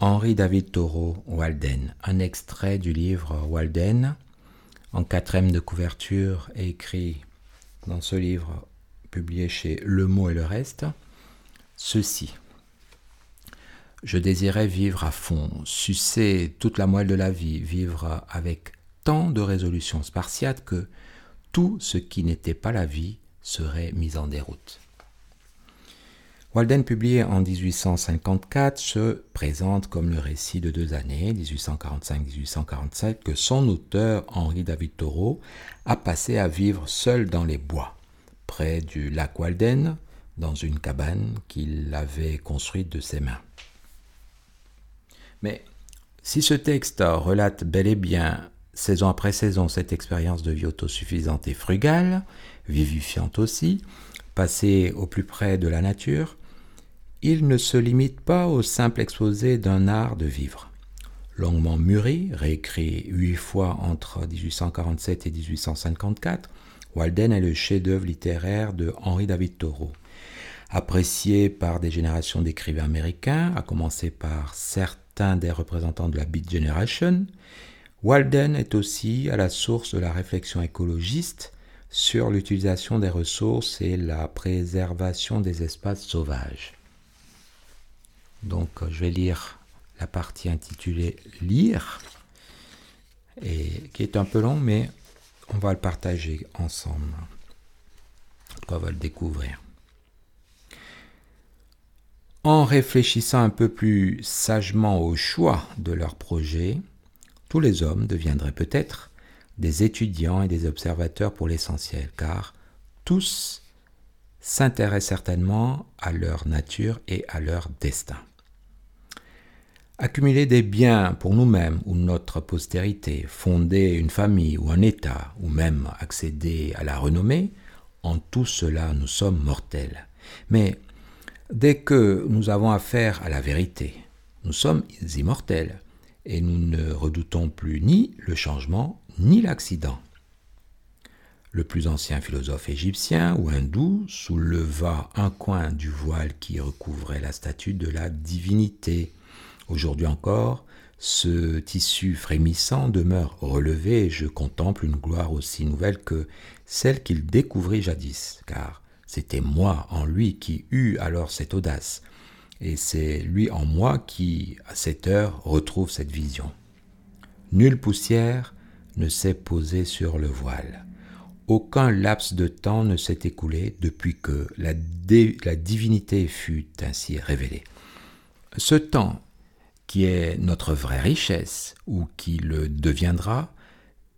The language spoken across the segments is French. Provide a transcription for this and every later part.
Henri David Thoreau, Walden. Un extrait du livre Walden, en quatrième de couverture, écrit dans ce livre publié chez Le Mot et le Reste, ceci. Je désirais vivre à fond, sucer toute la moelle de la vie, vivre avec tant de résolution spartiate que tout ce qui n'était pas la vie serait mis en déroute. Walden, publié en 1854, se présente comme le récit de deux années, 1845-1847, que son auteur, Henri David Thoreau, a passé à vivre seul dans les bois, près du lac Walden, dans une cabane qu'il avait construite de ses mains. Mais si ce texte relate bel et bien, saison après saison, cette expérience de vie autosuffisante et frugale, vivifiante aussi, passée au plus près de la nature, il ne se limite pas au simple exposé d'un art de vivre. Longuement mûri, réécrit huit fois entre 1847 et 1854, Walden est le chef-d'œuvre littéraire de Henri David Thoreau. Apprécié par des générations d'écrivains américains, à commencer par certains des représentants de la Beat Generation, Walden est aussi à la source de la réflexion écologiste sur l'utilisation des ressources et la préservation des espaces sauvages. Donc je vais lire la partie intitulée Lire, et qui est un peu long, mais on va le partager ensemble. On va le découvrir. En réfléchissant un peu plus sagement au choix de leur projet, tous les hommes deviendraient peut-être des étudiants et des observateurs pour l'essentiel, car tous s'intéressent certainement à leur nature et à leur destin. Accumuler des biens pour nous-mêmes ou notre postérité, fonder une famille ou un État, ou même accéder à la renommée, en tout cela nous sommes mortels. Mais dès que nous avons affaire à la vérité, nous sommes immortels, et nous ne redoutons plus ni le changement ni l'accident. Le plus ancien philosophe égyptien ou hindou souleva un coin du voile qui recouvrait la statue de la divinité. Aujourd'hui encore, ce tissu frémissant demeure relevé et je contemple une gloire aussi nouvelle que celle qu'il découvrit jadis, car c'était moi en lui qui eut alors cette audace, et c'est lui en moi qui, à cette heure, retrouve cette vision. Nulle poussière ne s'est posée sur le voile. Aucun laps de temps ne s'est écoulé depuis que la, divinité fut ainsi révélée. Ce temps qui est notre vraie richesse ou qui le deviendra,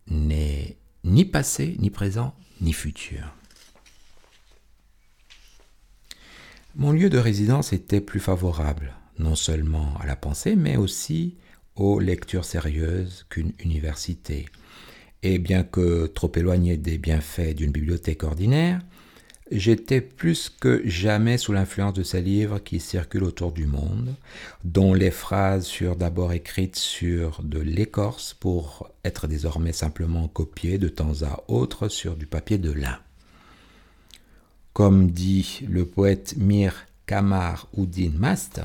n'est ni passé, ni présent, ni futur. Mon lieu de résidence était plus favorable, non seulement à la pensée, mais aussi aux lectures sérieuses qu'une université. Et bien que trop éloigné des bienfaits d'une bibliothèque ordinaire, J'étais plus que jamais sous l'influence de ces livres qui circulent autour du monde, dont les phrases furent d'abord écrites sur de l'écorce pour être désormais simplement copiées de temps à autre sur du papier de lin. Comme dit le poète Mir Kamar Uddin Mast,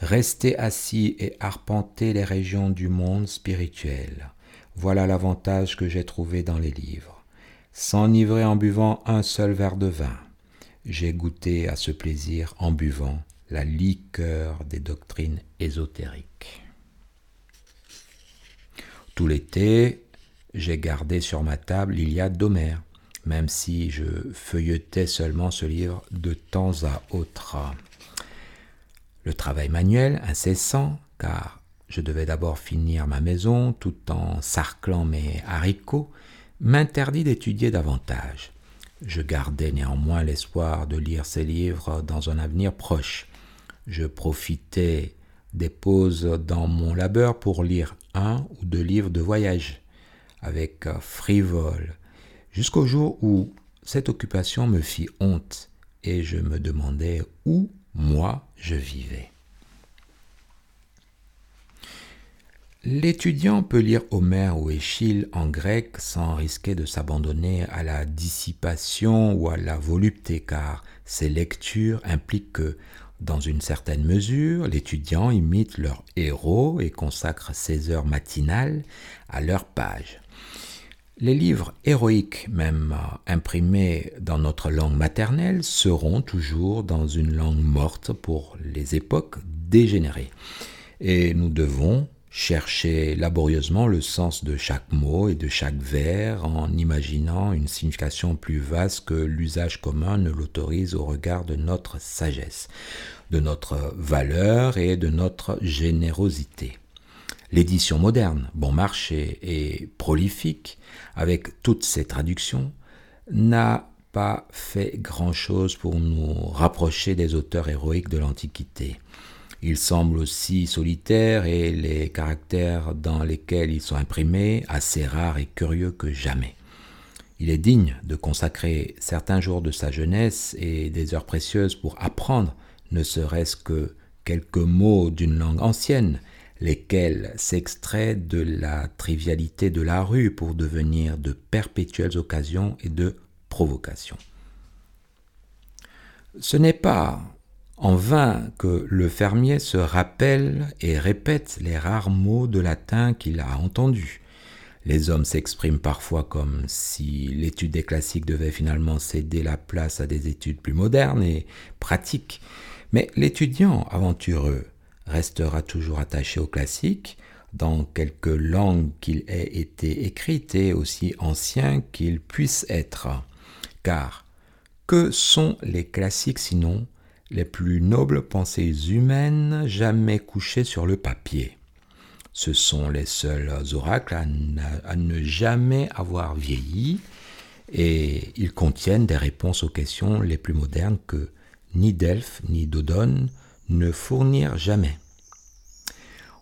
Rester assis et arpenter les régions du monde spirituel, voilà l'avantage que j'ai trouvé dans les livres s'enivrer en buvant un seul verre de vin. J'ai goûté à ce plaisir en buvant la liqueur des doctrines ésotériques. Tout l'été, j'ai gardé sur ma table l'Iliade d'Homère, même si je feuilletais seulement ce livre de temps à autre. Le travail manuel, incessant, car je devais d'abord finir ma maison tout en sarclant mes haricots, m'interdit d'étudier davantage. Je gardais néanmoins l'espoir de lire ces livres dans un avenir proche. Je profitais des pauses dans mon labeur pour lire un ou deux livres de voyage, avec frivole, jusqu'au jour où cette occupation me fit honte et je me demandais où moi je vivais. L'étudiant peut lire Homère ou Échille en grec sans risquer de s'abandonner à la dissipation ou à la volupté, car ces lectures impliquent que, Dans une certaine mesure, l'étudiant imite leur héros et consacre ses heures matinales à leur page. Les livres héroïques, même imprimés dans notre langue maternelle, seront toujours dans une langue morte pour les époques dégénérées. Et nous devons chercher laborieusement le sens de chaque mot et de chaque vers en imaginant une signification plus vaste que l'usage commun ne l'autorise au regard de notre sagesse, de notre valeur et de notre générosité. L'édition moderne, bon marché et prolifique, avec toutes ses traductions, n'a pas fait grand-chose pour nous rapprocher des auteurs héroïques de l'Antiquité. Ils semblent aussi solitaires et les caractères dans lesquels ils sont imprimés assez rares et curieux que jamais. Il est digne de consacrer certains jours de sa jeunesse et des heures précieuses pour apprendre, ne serait-ce que quelques mots d'une langue ancienne, lesquels s'extraient de la trivialité de la rue pour devenir de perpétuelles occasions et de provocations. Ce n'est pas en vain que le fermier se rappelle et répète les rares mots de latin qu'il a entendus. Les hommes s'expriment parfois comme si l'étude des classiques devait finalement céder la place à des études plus modernes et pratiques. Mais l'étudiant aventureux restera toujours attaché aux classiques, dans quelque langue qu'il ait été écrite et aussi ancien qu'il puisse être. Car que sont les classiques sinon? Les plus nobles pensées humaines jamais couchées sur le papier. Ce sont les seuls oracles à, ne jamais avoir vieilli et ils contiennent des réponses aux questions les plus modernes que ni Delphes ni Dodone ne fournirent jamais.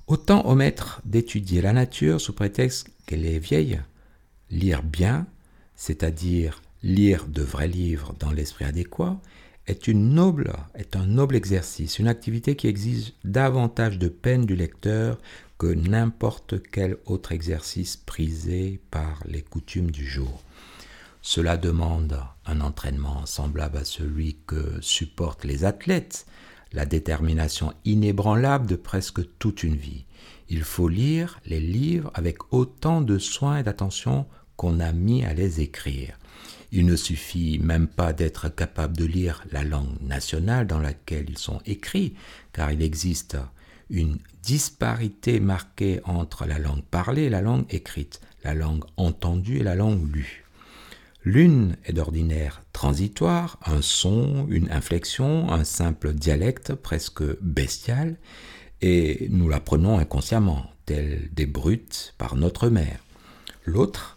Autant omettre d'étudier la nature sous prétexte qu'elle est vieille, lire bien, c'est-à-dire lire de vrais livres dans l'esprit adéquat, est, une noble, est un noble exercice, une activité qui exige davantage de peine du lecteur que n'importe quel autre exercice prisé par les coutumes du jour. Cela demande un entraînement semblable à celui que supportent les athlètes, la détermination inébranlable de presque toute une vie. Il faut lire les livres avec autant de soin et d'attention qu'on a mis à les écrire. Il ne suffit même pas d'être capable de lire la langue nationale dans laquelle ils sont écrits, car il existe une disparité marquée entre la langue parlée et la langue écrite, la langue entendue et la langue lue. L'une est d'ordinaire transitoire, un son, une inflexion, un simple dialecte presque bestial, et nous l'apprenons inconsciemment, tel des brutes par notre mère. L'autre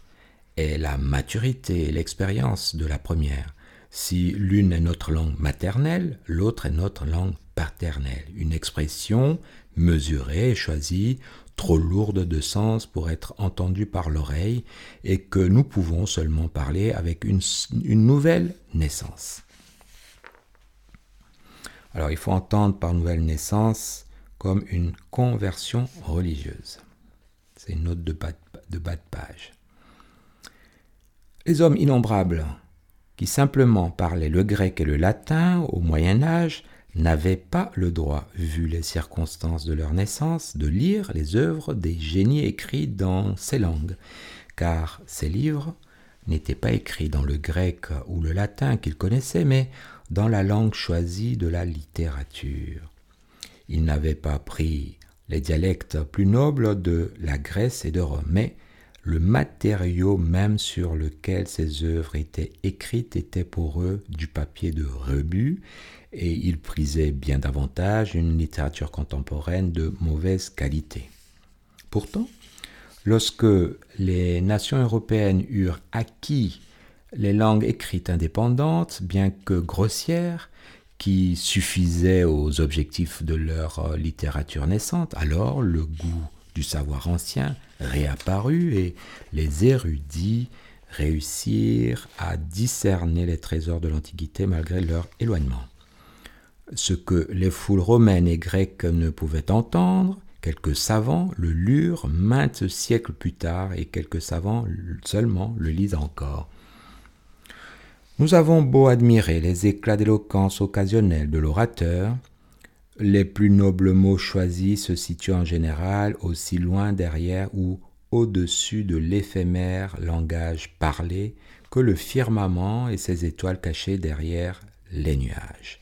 est la maturité et l'expérience de la première. Si l'une est notre langue maternelle, l'autre est notre langue paternelle. Une expression mesurée et choisie, trop lourde de sens pour être entendue par l'oreille, et que nous pouvons seulement parler avec une, nouvelle naissance. Alors il faut entendre par nouvelle naissance comme une conversion religieuse. C'est une note de, bas de page. Les hommes innombrables, qui simplement parlaient le grec et le latin au Moyen Âge, n'avaient pas le droit, vu les circonstances de leur naissance, de lire les œuvres des génies écrits dans ces langues, car ces livres n'étaient pas écrits dans le grec ou le latin qu'ils connaissaient, mais dans la langue choisie de la littérature. Ils n'avaient pas pris les dialectes plus nobles de la Grèce et de Rome, mais le matériau même sur lequel ces œuvres étaient écrites était pour eux du papier de rebut, et ils prisaient bien davantage une littérature contemporaine de mauvaise qualité. Pourtant, lorsque les nations européennes eurent acquis les langues écrites indépendantes, bien que grossières, qui suffisaient aux objectifs de leur littérature naissante, alors le goût savoir ancien réapparut et les érudits réussirent à discerner les trésors de l'Antiquité malgré leur éloignement. Ce que les foules romaines et grecques ne pouvaient entendre, quelques savants le lurent maintes siècles plus tard et quelques savants seulement le lisent encore. Nous avons beau admirer les éclats d'éloquence occasionnels de l'orateur, les plus nobles mots choisis se situent en général aussi loin derrière ou au-dessus de l'éphémère langage parlé que le firmament et ses étoiles cachées derrière les nuages.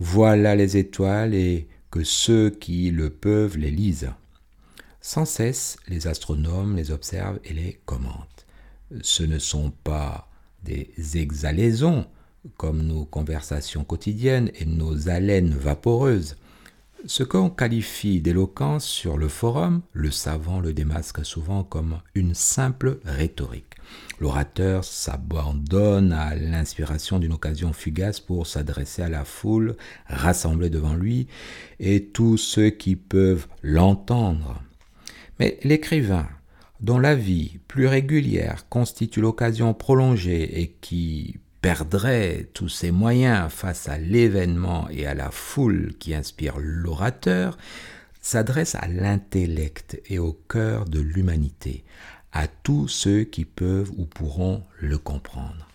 Voilà les étoiles et que ceux qui le peuvent les lisent. Sans cesse, les astronomes les observent et les commentent. Ce ne sont pas des exhalaisons comme nos conversations quotidiennes et nos haleines vaporeuses. Ce qu'on qualifie d'éloquence sur le forum, le savant le démasque souvent comme une simple rhétorique. L'orateur s'abandonne à l'inspiration d'une occasion fugace pour s'adresser à la foule rassemblée devant lui et tous ceux qui peuvent l'entendre. Mais l'écrivain, dont la vie plus régulière constitue l'occasion prolongée et qui perdrait tous ses moyens face à l'événement et à la foule qui inspire l'orateur, s'adresse à l'intellect et au cœur de l'humanité, à tous ceux qui peuvent ou pourront le comprendre.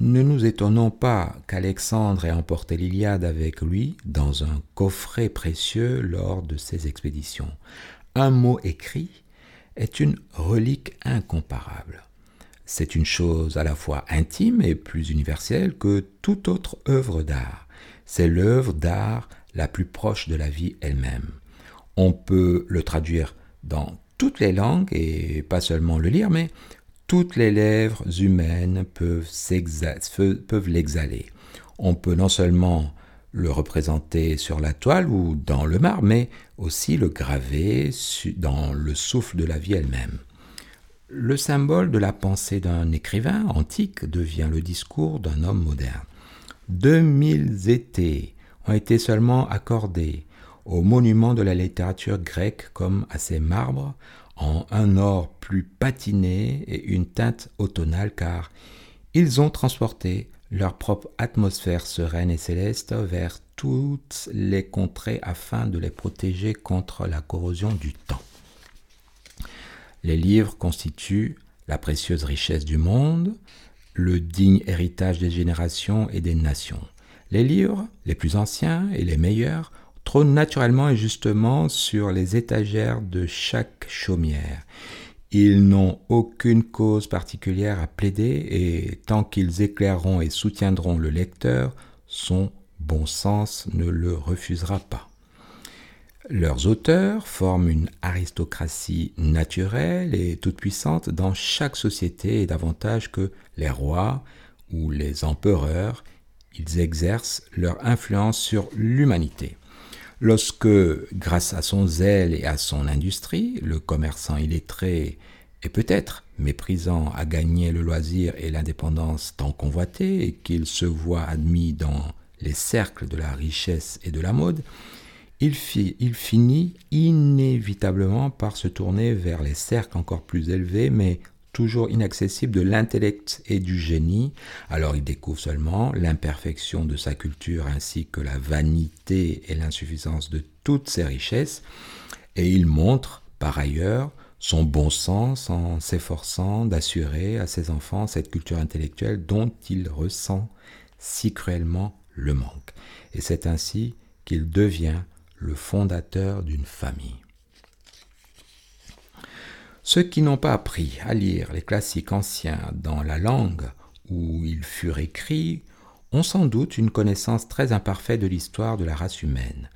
Ne nous étonnons pas qu'Alexandre ait emporté l'Iliade avec lui dans un coffret précieux lors de ses expéditions. Un mot écrit est une relique incomparable. C'est une chose à la fois intime et plus universelle que toute autre œuvre d'art. C'est l'œuvre d'art la plus proche de la vie elle-même. On peut le traduire dans toutes les langues, et pas seulement le lire, mais toutes les lèvres humaines peuvent, l'exhaler. On peut non seulement le représenter sur la toile ou dans le marbre, mais aussi le graver dans le souffle de la vie elle-même. Le symbole de la pensée d'un écrivain antique devient le discours d'un homme moderne. Deux mille étés ont été seulement accordés aux monuments de la littérature grecque comme à ces marbres en un or plus patiné et une teinte automnale car ils ont transporté leur propre atmosphère sereine et céleste vers toutes les contrées afin de les protéger contre la corrosion du temps. Les livres constituent la précieuse richesse du monde, le digne héritage des générations et des nations. Les livres, les plus anciens et les meilleurs, trônent naturellement et justement sur les étagères de chaque chaumière. Ils n'ont aucune cause particulière à plaider et tant qu'ils éclaireront et soutiendront le lecteur, son bon sens ne le refusera pas. Leurs auteurs forment une aristocratie naturelle et toute puissante dans chaque société et davantage que les rois ou les empereurs, ils exercent leur influence sur l'humanité. Lorsque, grâce à son zèle et à son industrie, le commerçant illettré et peut-être méprisant a gagné le loisir et l'indépendance tant convoités et qu'il se voit admis dans les cercles de la richesse et de la mode, il, finit inévitablement par se tourner vers les cercles encore plus élevés, mais toujours inaccessibles de l'intellect et du génie. Alors il découvre seulement l'imperfection de sa culture ainsi que la vanité et l'insuffisance de toutes ses richesses, et il montre par ailleurs son bon sens en s'efforçant d'assurer à ses enfants cette culture intellectuelle dont il ressent si cruellement le manque. Et c'est ainsi qu'il devient le fondateur d'une famille. Ceux qui n'ont pas appris à lire les classiques anciens dans la langue où ils furent écrits ont sans doute une connaissance très imparfaite de l'histoire de la race humaine.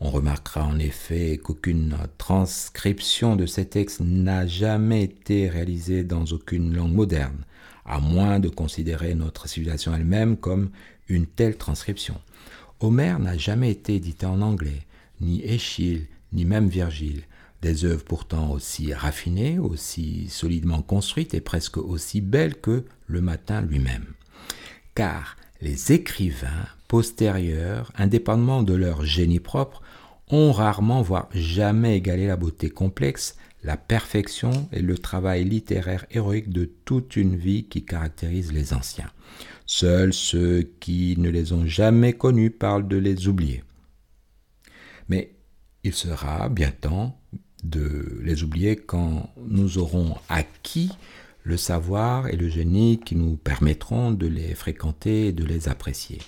On remarquera en effet qu'aucune transcription de ces textes n'a jamais été réalisée dans aucune langue moderne, à moins de considérer notre civilisation elle-même comme une telle transcription. Homère n'a jamais été édité en anglais, ni Échille, ni même Virgile, des œuvres pourtant aussi raffinées, aussi solidement construites et presque aussi belles que le matin lui-même. Car les écrivains postérieurs, indépendamment de leur génie propre, ont rarement, voire jamais égalé la beauté complexe, la perfection et le travail littéraire héroïque de toute une vie qui caractérise les anciens. Seuls ceux qui ne les ont jamais connus parlent de les oublier. Mais il sera bien temps de les oublier quand nous aurons acquis le savoir et le génie qui nous permettront de les fréquenter et de les apprécier.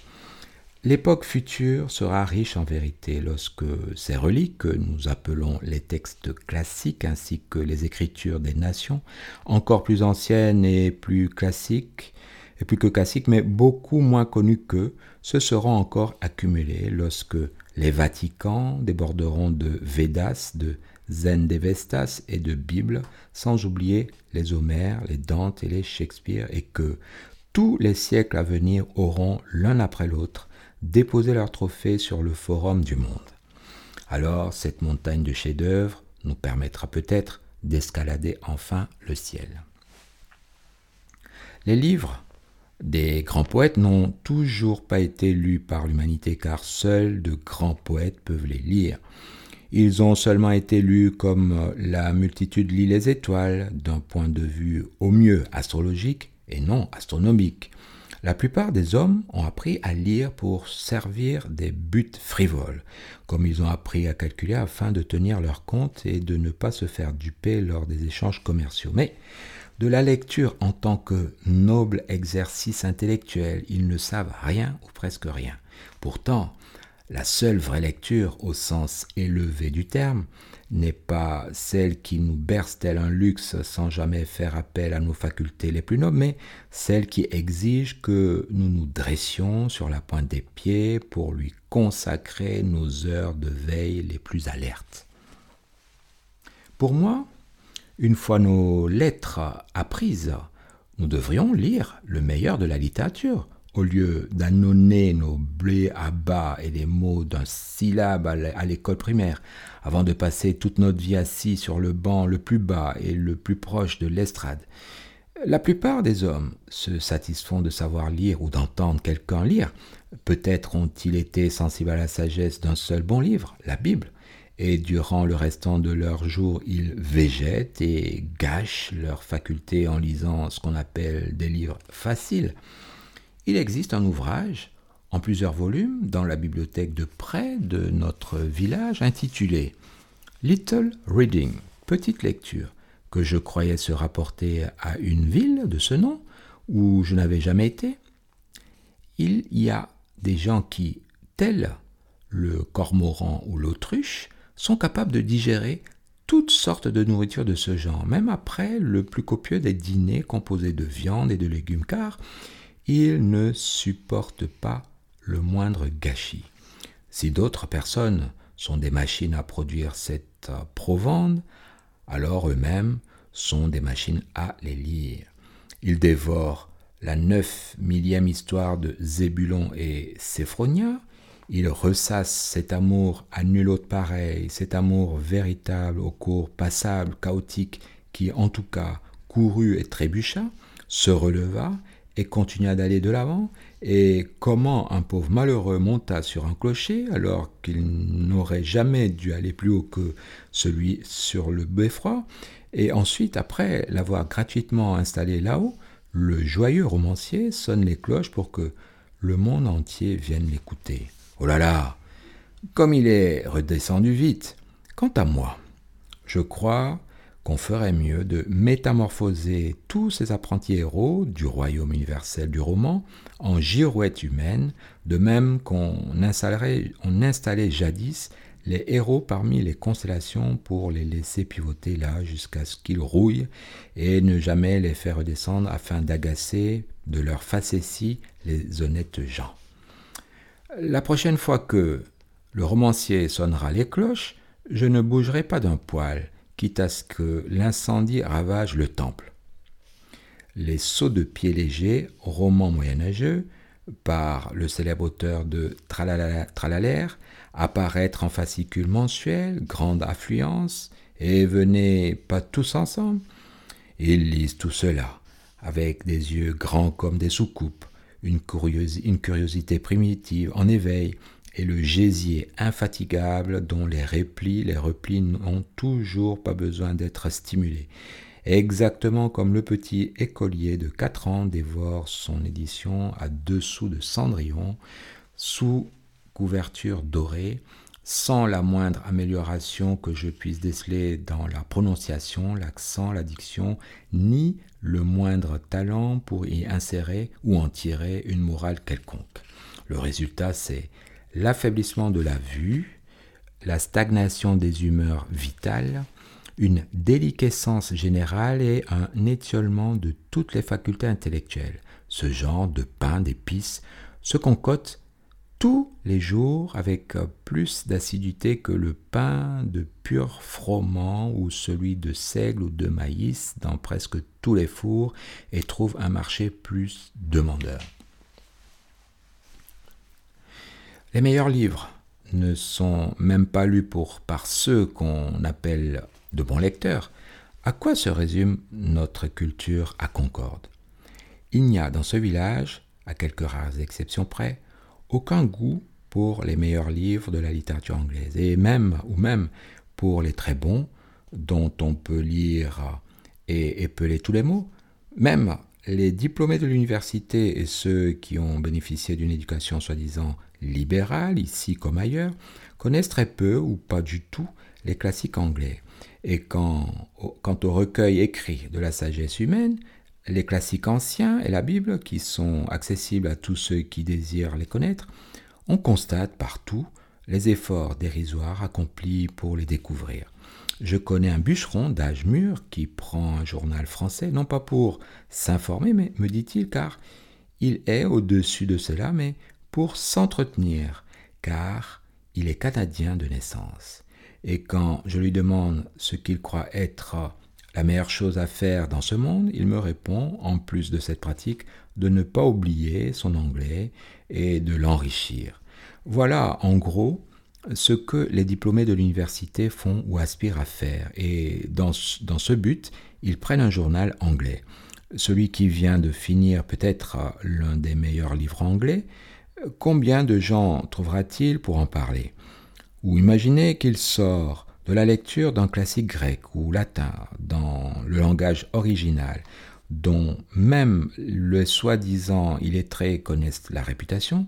L'époque future sera riche en vérité lorsque ces reliques que nous appelons les textes classiques ainsi que les écritures des nations, encore plus anciennes et plus classiques, et plus que classiques, mais beaucoup moins connues qu'eux, se seront encore accumulées lorsque les Vaticans déborderont de Védas, de Zendevestas et de Bible, sans oublier les Homères, les Dante et les Shakespeare, et que tous les siècles à venir auront l'un après l'autre déposer leurs trophées sur le forum du monde. Alors cette montagne de chefs-d'œuvre nous permettra peut-être d'escalader enfin le ciel. Les livres des grands poètes n'ont toujours pas été lus par l'humanité car seuls de grands poètes peuvent les lire. Ils ont seulement été lus comme la multitude lit les étoiles d'un point de vue au mieux astrologique et non astronomique. La plupart des hommes ont appris à lire pour servir des buts frivoles, comme ils ont appris à calculer afin de tenir leur compte et de ne pas se faire duper lors des échanges commerciaux. Mais de la lecture en tant que noble exercice intellectuel, ils ne savent rien ou presque rien. Pourtant, la seule vraie lecture au sens élevé du terme n'est pas celle qui nous berce tel un luxe sans jamais faire appel à nos facultés les plus nobles, mais celle qui exige que nous nous dressions sur la pointe des pieds pour lui consacrer nos heures de veille les plus alertes. Pour moi, une fois nos lettres apprises, nous devrions lire le meilleur de la littérature, au lieu d'annonner nos blés à bas et les mots d'un syllabe à l'école primaire, avant de passer toute notre vie assis sur le banc le plus bas et le plus proche de l'estrade. La plupart des hommes se satisfont de savoir lire ou d'entendre quelqu'un lire. Peut-être ont-ils été sensibles à la sagesse d'un seul bon livre, la Bible, et durant le restant de leur jour, ils végètent et gâchent leurs facultés en lisant ce qu'on appelle des livres faciles. Il existe un ouvrage en plusieurs volumes dans la bibliothèque de près de notre village intitulé Little Reading, petite lecture, que je croyais se rapporter à une ville de ce nom où je n'avais jamais été. Il y a des gens qui, tels le cormoran ou l'autruche, sont capables de digérer toutes sortes de nourriture de ce genre, même après le plus copieux des dîners composés de viande et de légumes, car ils ne supportent pas le moindre gâchis. Si d'autres personnes sont des machines à produire cette provende, alors eux-mêmes sont des machines à les lire. Ils dévorent la neuf millième histoire de Zébulon et Séphronia, ils ressassent cet amour à nul autre pareil, cet amour véritable au cours passable, chaotique, qui en tout cas courut et trébucha, se releva et continua d'aller de l'avant, et comment un pauvre malheureux monta sur un clocher alors qu'il n'aurait jamais dû aller plus haut que celui sur le beffroi, et ensuite, après l'avoir gratuitement installé là-haut, le joyeux romancier sonne les cloches pour que le monde entier vienne l'écouter. Oh là là Comme il est redescendu vite Quant à moi, je crois qu'on ferait mieux de métamorphoser tous ces apprentis héros du royaume universel du roman en girouettes humaines, de même qu'on installerait, on installait jadis les héros parmi les constellations pour les laisser pivoter là jusqu'à ce qu'ils rouillent et ne jamais les faire redescendre afin d'agacer de leur facétie les honnêtes gens. La prochaine fois que le romancier sonnera les cloches, je ne bougerai pas d'un poil, quitte à ce que l'incendie ravage le temple. Les sauts de pieds légers, roman moyenâgeux, par le célèbre auteur de Tralalaire, apparaître en fascicule mensuel, grande affluence, et venez pas tous ensemble. Ils lisent tout cela, avec des yeux grands comme des soucoupes, une, curiosité primitive en éveil, et le gésier infatigable dont les replis, les replis n'ont toujours pas besoin d'être stimulés. Exactement comme le petit écolier de 4 ans dévore son édition à dessous de Cendrillon, sous couverture dorée, sans la moindre amélioration que je puisse déceler dans la prononciation, l'accent, la diction, ni le moindre talent pour y insérer ou en tirer une morale quelconque. Le résultat, c'est l'affaiblissement de la vue, la stagnation des humeurs vitales, une déliquescence générale et un étiolement de toutes les facultés intellectuelles. Ce genre de pain d'épices se concote tous les jours avec plus d'assiduité que le pain de pur froment ou celui de seigle ou de maïs dans presque tous les fours et trouve un marché plus demandeur. Les meilleurs livres ne sont même pas lus pour, par ceux qu'on appelle de bons lecteurs. À quoi se résume notre culture à Concorde? Il n'y a dans ce village, à quelques rares exceptions près, aucun goût pour les meilleurs livres de la littérature anglaise, et même, ou même pour les très bons, dont on peut lire et épeler tous les mots, même les diplômés de l'université et ceux qui ont bénéficié d'une éducation soi-disant libérale, ici comme ailleurs, connaissent très peu ou pas du tout les classiques anglais. Et quant au recueil écrit de la sagesse humaine, les classiques anciens et la Bible, qui sont accessibles à tous ceux qui désirent les connaître, on constate partout les efforts dérisoires accomplis pour les découvrir. Je connais un bûcheron d'âge mûr qui prend un journal français, non pas pour s'informer, mais, me dit-il, car il est au-dessus de cela, mais pour s'entretenir, car il est canadien de naissance. Et quand je lui demande ce qu'il croit être la meilleure chose à faire dans ce monde, il me répond, en plus de cette pratique, de ne pas oublier son anglais et de l'enrichir. Voilà, en gros, ce que les diplômés de l'université font ou aspirent à faire. Et dans, ce but, ils prennent un journal anglais. Celui qui vient de finir peut-être l'un des meilleurs livres anglais, combien de gens trouvera-t-il pour en parler? Ou imaginez qu'il sort de la lecture d'un classique grec ou latin dans le langage original, dont même le soi-disant illettré connaissent la réputation,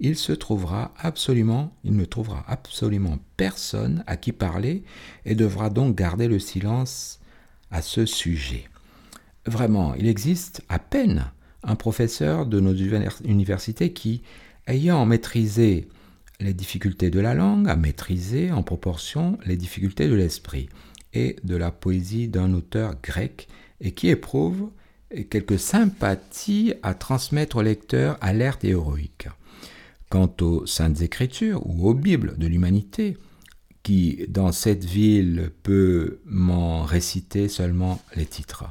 il se trouvera absolument, il ne trouvera absolument personne à qui parler et devra donc garder le silence à ce sujet. Vraiment, il existe à peine un professeur de nos universités qui, ayant maîtrisé les difficultés de la langue, a maîtrisé en proportion les difficultés de l'esprit et de la poésie d'un auteur grec et qui éprouve quelques sympathies à transmettre au lecteur alerte et héroïque. Quant aux saintes écritures ou aux bibles de l'humanité, qui dans cette ville peut m'en réciter seulement les titres.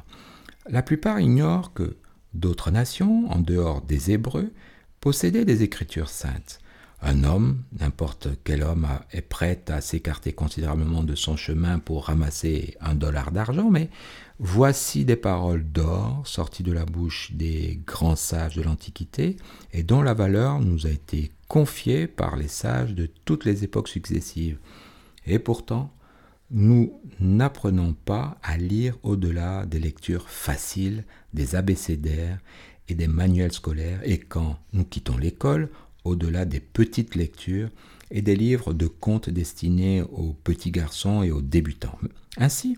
La plupart ignorent que d'autres nations, en dehors des Hébreux, possédaient des écritures saintes. Un homme, n'importe quel homme, est prêt à s'écarter considérablement de son chemin pour ramasser un dollar d'argent, mais voici des paroles d'or sorties de la bouche des grands sages de l'Antiquité et dont la valeur nous a été confiée par les sages de toutes les époques successives. Et pourtant, nous n'apprenons pas à lire au-delà des lectures faciles, des abécédaires et des manuels scolaires, et quand nous quittons l'école, au-delà des petites lectures et des livres de contes destinés aux petits garçons et aux débutants. Ainsi,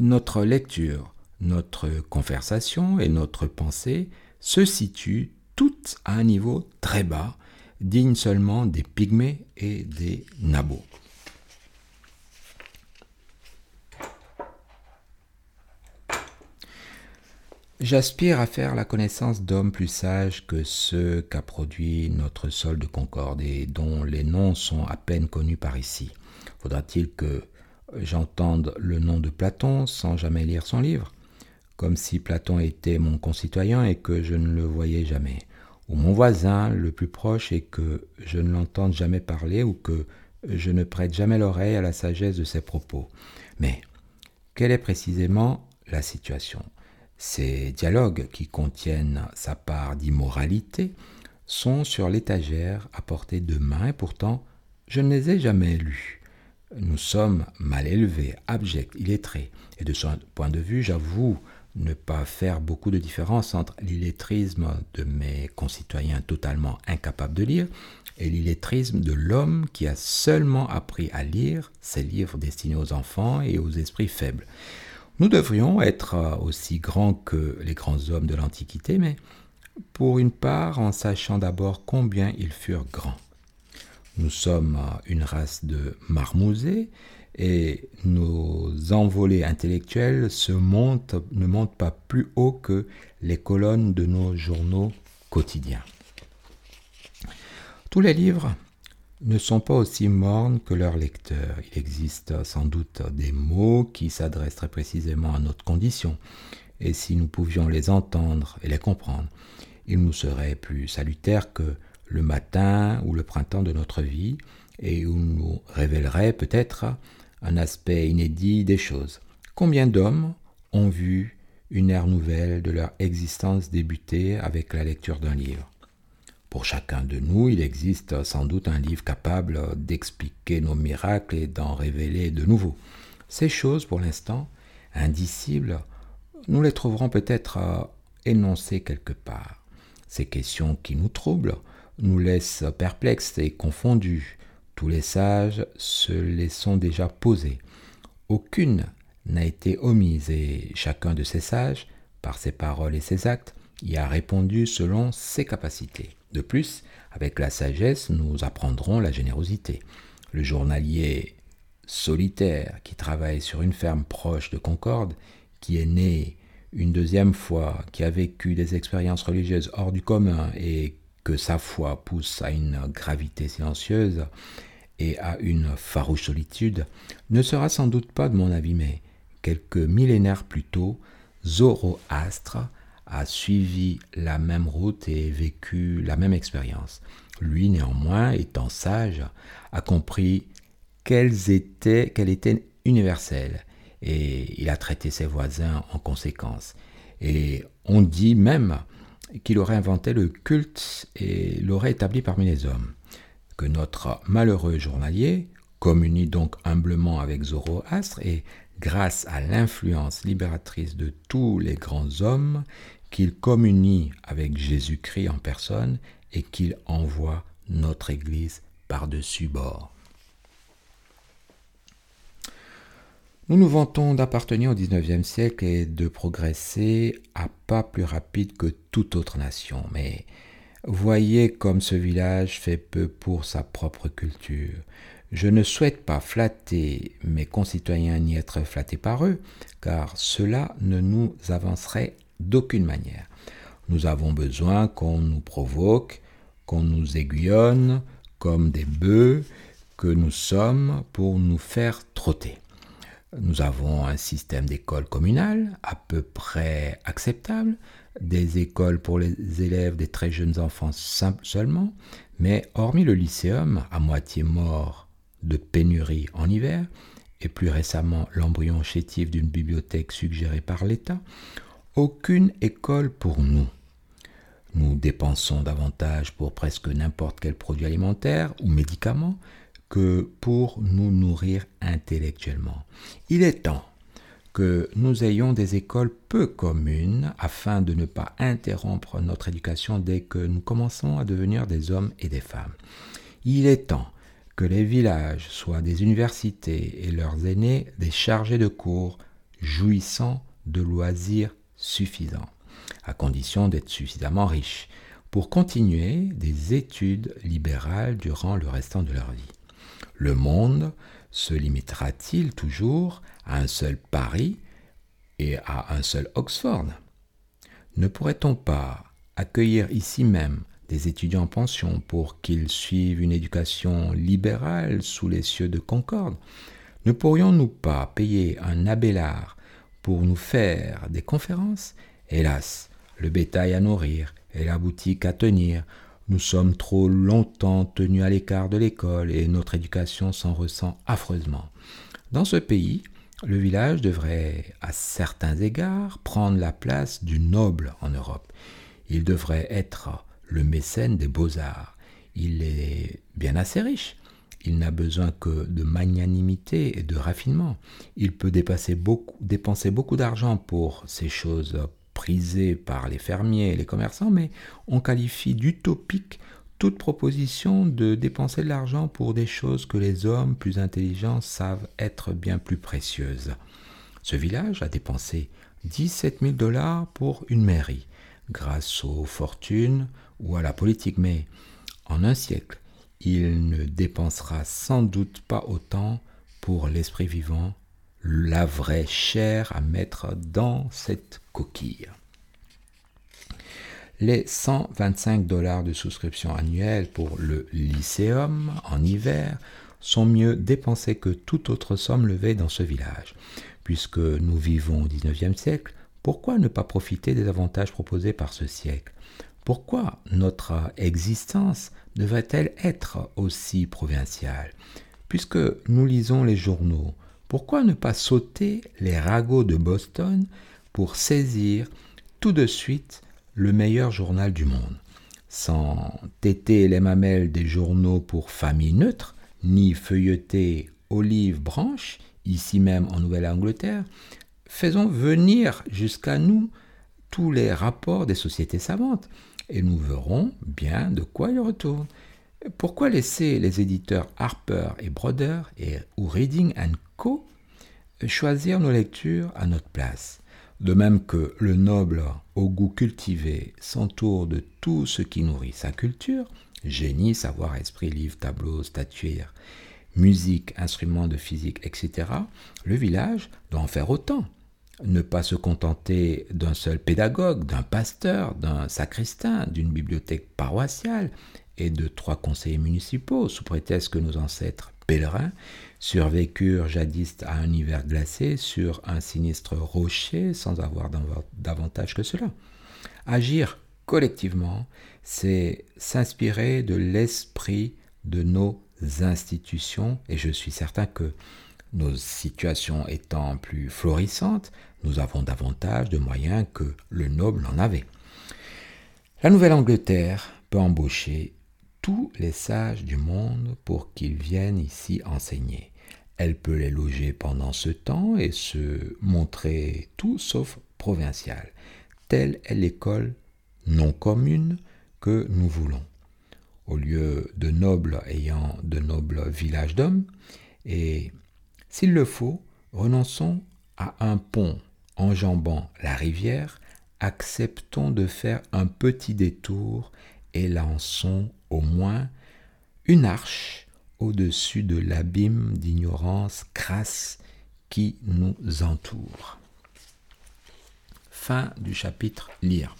notre lecture, notre conversation et notre pensée se situent toutes à un niveau très bas, digne seulement des pygmées et des nabots. J'aspire à faire la connaissance d'hommes plus sages que ceux qu'a produit notre sol de Concorde et dont les noms sont à peine connus par ici. Faudra-t-il que j'entende le nom de Platon sans jamais lire son livre? Comme si Platon était mon concitoyen et que je ne le voyais jamais. Ou mon voisin le plus proche et que je ne l'entende jamais parler ou que je ne prête jamais l'oreille à la sagesse de ses propos. Mais quelle est précisément la situation? Ces dialogues, qui contiennent sa part d'immoralité, sont sur l'étagère à portée de main et pourtant je ne les ai jamais lus. Nous sommes mal élevés, abjects, illettrés, et de ce point de vue, j'avoue ne pas faire beaucoup de différence entre l'illettrisme de mes concitoyens totalement incapables de lire et l'illettrisme de l'homme qui a seulement appris à lire ces livres destinés aux enfants et aux esprits faibles. Nous devrions être euh, aussi grands que les grands hommes de l'Antiquité, mais pour une part en sachant d'abord combien ils furent grands. Nous sommes une race de marmousets et nos envolées intellectuelles ne montent pas plus haut que les colonnes de nos journaux quotidiens. Tous les livres ne sont pas aussi mornes que leurs lecteurs. Il existe sans doute des mots qui s'adressent très précisément à notre condition, et si nous pouvions les entendre et les comprendre, il nous serait plus salutaire que le matin ou le printemps de notre vie, et où nous révélerait peut-être un aspect inédit des choses. Combien d'hommes ont vu une ère nouvelle de leur existence débuter avec la lecture d'un livre? Pour chacun de nous, il existe sans doute un livre capable d'expliquer nos miracles et d'en révéler de nouveaux. Ces choses, pour l'instant, indicibles, nous les trouverons peut-être énoncées quelque part. Ces questions qui nous troublent nous laissent perplexes et confondus. Tous les sages se les sont déjà posés. Aucune n'a été omise et chacun de ces sages, par ses paroles et ses actes, y a répondu selon ses capacités. De plus, avec la sagesse, nous apprendrons la générosité. Le journalier solitaire qui travaille sur une ferme proche de Concorde, qui est né une deuxième fois, qui a vécu des expériences religieuses hors du commun et que sa foi pousse à une gravité silencieuse, et à une farouche solitude, ne sera sans doute pas de mon avis, mais quelques millénaires plus tôt, Zoroastre a suivi la même route et vécu la même expérience. Lui, néanmoins, étant sage, a compris qu'elle était, qu'elle était universelle et il a traité ses voisins en conséquence. Et on dit même qu'il aurait inventé le culte et l'aurait établi parmi les hommes que notre malheureux journalier communie donc humblement avec Zoroastre et grâce à l'influence libératrice de tous les grands hommes, qu'il communie avec Jésus-Christ en personne et qu'il envoie notre Église par-dessus bord. Nous nous vantons d'appartenir au XIXe siècle et de progresser à pas plus rapide que toute autre nation, mais Voyez comme ce village fait peu pour sa propre culture. Je ne souhaite pas flatter mes concitoyens ni être flatté par eux, car cela ne nous avancerait d'aucune manière. Nous avons besoin qu'on nous provoque, qu'on nous aiguillonne, comme des bœufs que nous sommes, pour nous faire trotter. Nous avons un système d'école communale à peu près acceptable, des écoles pour les élèves des très jeunes enfants seulement, mais hormis le lycéum, à moitié mort de pénurie en hiver, et plus récemment l'embryon chétif d'une bibliothèque suggérée par l'État, aucune école pour nous. Nous dépensons davantage pour presque n'importe quel produit alimentaire ou médicament que pour nous nourrir intellectuellement. Il est temps que nous ayons des écoles peu communes afin de ne pas interrompre notre éducation dès que nous commençons à devenir des hommes et des femmes. Il est temps que les villages soient des universités et leurs aînés des chargés de cours jouissant de loisirs suffisants, à condition d'être suffisamment riches, pour continuer des études libérales durant le restant de leur vie. Le monde se limitera-t-il toujours à un seul Paris et à un seul Oxford? Ne pourrait-on pas accueillir ici même des étudiants en pension pour qu'ils suivent une éducation libérale sous les cieux de Concorde? Ne pourrions-nous pas payer un abélard pour nous faire des conférences Hélas, le bétail à nourrir et la boutique à tenir, nous sommes trop longtemps tenus à l'écart de l'école et notre éducation s'en ressent affreusement. Dans ce pays, le village devrait, à certains égards, prendre la place du noble en Europe. Il devrait être le mécène des beaux-arts. Il est bien assez riche. Il n'a besoin que de magnanimité et de raffinement. Il peut dépenser beaucoup d'argent pour ces choses prisé par les fermiers et les commerçants, mais on qualifie d'utopique toute proposition de dépenser de l'argent pour des choses que les hommes plus intelligents savent être bien plus précieuses. Ce village a dépensé 17 000 dollars pour une mairie, grâce aux fortunes ou à la politique, mais en un siècle, il ne dépensera sans doute pas autant pour l'esprit vivant, la vraie chair à mettre dans cette coquille. Les 125 dollars de souscription annuelle pour le lycéum en hiver sont mieux dépensés que toute autre somme levée dans ce village. Puisque nous vivons au XIXe siècle, pourquoi ne pas profiter des avantages proposés par ce siècle? Pourquoi notre existence devrait-elle être aussi provinciale? Puisque nous lisons les journaux, pourquoi ne pas sauter les ragots de Boston pour saisir tout de suite le meilleur journal du monde? Sans têter les mamelles des journaux pour famille neutre, ni feuilleter Olive Branche, ici même en Nouvelle-Angleterre, faisons venir jusqu'à nous tous les rapports des sociétés savantes, et nous verrons bien de quoi il retourne. Pourquoi laisser les éditeurs Harper et Broder et, ou Reading Co choisir nos lectures à notre place? De même que le noble au goût cultivé s'entoure de tout ce qui nourrit sa culture, génie, savoir, esprit, livre, tableau, statuaire, musique, instruments de physique, etc., le village doit en faire autant. Ne pas se contenter d'un seul pédagogue, d'un pasteur, d'un sacristain, d'une bibliothèque paroissiale et de trois conseillers municipaux, sous prétexte que nos ancêtres pèlerins survécurent jadis à un hiver glacé sur un sinistre rocher sans avoir davantage que cela. Agir collectivement, c'est s'inspirer de l'esprit de nos institutions, et je suis certain que nos situations étant plus florissantes, nous avons davantage de moyens que le noble en avait. La Nouvelle-Angleterre peut embaucher tous les sages du monde pour qu'ils viennent ici enseigner. Elle peut les loger pendant ce temps et se montrer tout sauf provincial. Telle est l'école non commune que nous voulons. Au lieu de nobles ayant de nobles villages d'hommes, et s'il le faut, renonçons à un pont enjambant la rivière, acceptons de faire un petit détour et lançons au moins une arche au-dessus de l'abîme d'ignorance crasse qui nous entoure. Fin du chapitre Lire.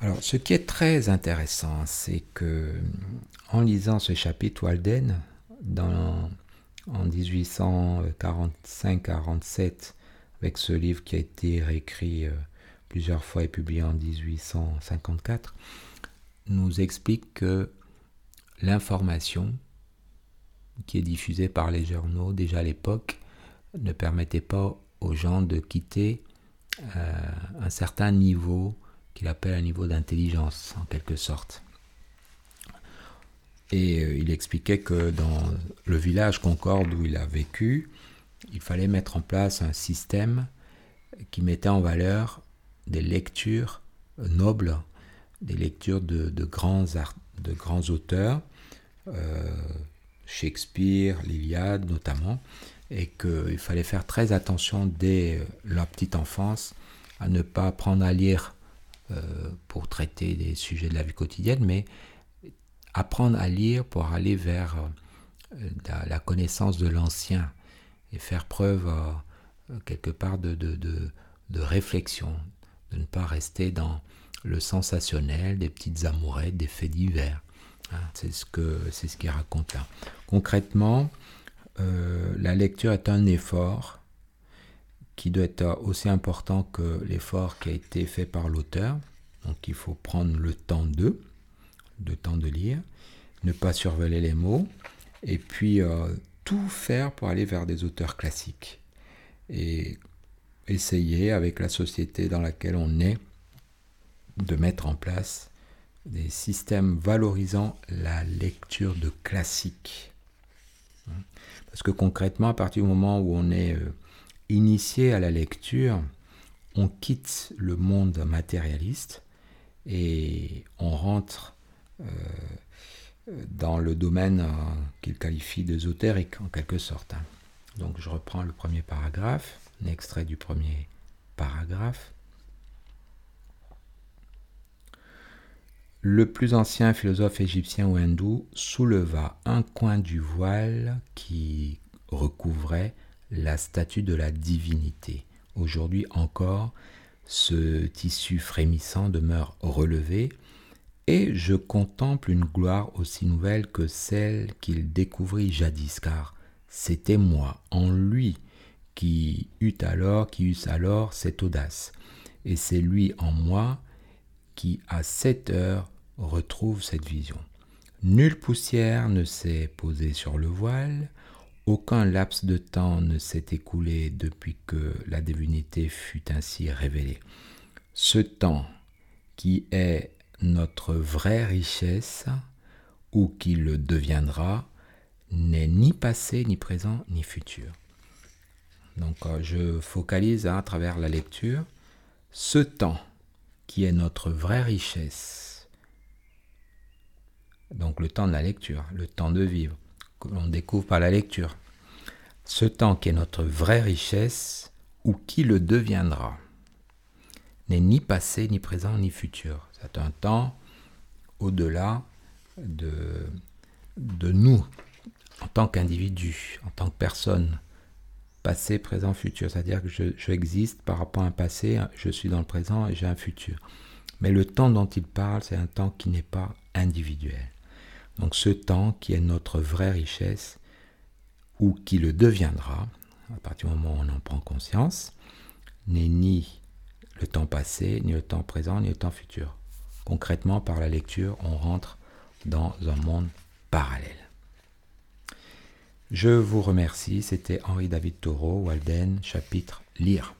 Alors, ce qui est très intéressant, c'est que en lisant ce chapitre, Walden, dans, en 1845-47, avec ce livre qui a été réécrit euh, plusieurs fois et publié en 1854, nous explique que l'information qui est diffusée par les journaux déjà à l'époque ne permettait pas aux gens de quitter euh, un certain niveau qu'il appelle un niveau d'intelligence en quelque sorte. Et euh, il expliquait que dans le village Concorde où il a vécu, il fallait mettre en place un système qui mettait en valeur des lectures nobles, des lectures de, grands, de grands auteurs, euh, Shakespeare, l'Iliade notamment, et qu'il fallait faire très attention dès la petite enfance à ne pas prendre à lire euh, pour traiter des sujets de la vie quotidienne, mais apprendre à lire pour aller vers euh, la connaissance de l'ancien et faire preuve euh, quelque part de, de, de, réflexion, de ne pas rester dans le sensationnel, des petites amourettes, des faits divers. Hein, c'est ce que ce qu'il raconte là. Concrètement, la lecture est un effort qui doit être aussi important que l'effort qui a été fait par l'auteur. Donc il faut prendre le temps de, temps de lire, ne pas survoler les mots, et puis euh, tout faire pour aller vers des auteurs classiques. Et essayer, avec la société dans laquelle on est, de mettre en place des systèmes valorisant la lecture de classiques. Parce que concrètement, à partir du moment où on est euh, initié à la lecture, on quitte le monde matérialiste et on rentre dans le domaine euh, qu'il qualifie d'ésotérique en quelque sorte. Hein. Donc je reprends le premier paragraphe, un extrait du premier paragraphe. le plus ancien philosophe égyptien ou hindou souleva un coin du voile qui recouvrait la statue de la divinité. Aujourd'hui encore, ce tissu frémissant demeure relevé, et je contemple une gloire aussi nouvelle que celle qu'il découvrit jadis, car c'était moi, en lui, qui eut alors, qui eut alors cette audace. Et c'est lui en moi qui, à cette heure, retrouve cette vision. Nulle poussière ne s'est posée sur le voile, aucun laps de temps ne s'est écoulé depuis que la divinité fut ainsi révélée. Ce temps qui est notre vraie richesse, ou qui le deviendra, n'est ni passé, ni présent, ni futur. Donc euh, je focalise hein, à travers la lecture ce temps qui est notre vraie richesse. Donc le temps de la lecture, le temps de vivre, que l'on découvre par la lecture. Ce temps qui est notre vraie richesse ou qui le deviendra n'est ni passé, ni présent, ni futur. C'est un temps au-delà de, de nous en tant qu'individu, en tant que personne passé, présent, futur. C'est-à-dire que je, par rapport à un passé, je suis dans le présent et j'ai un futur. Mais le temps dont il parle, c'est un temps qui n'est pas individuel. Donc ce temps qui est notre vraie richesse, ou qui le deviendra, à partir du moment où on en prend conscience, n'est ni le temps passé, ni le temps présent, ni le temps futur. Concrètement, par la lecture, on rentre dans un monde parallèle. Je vous remercie, c'était Henri-David Thoreau, Walden, chapitre Lire.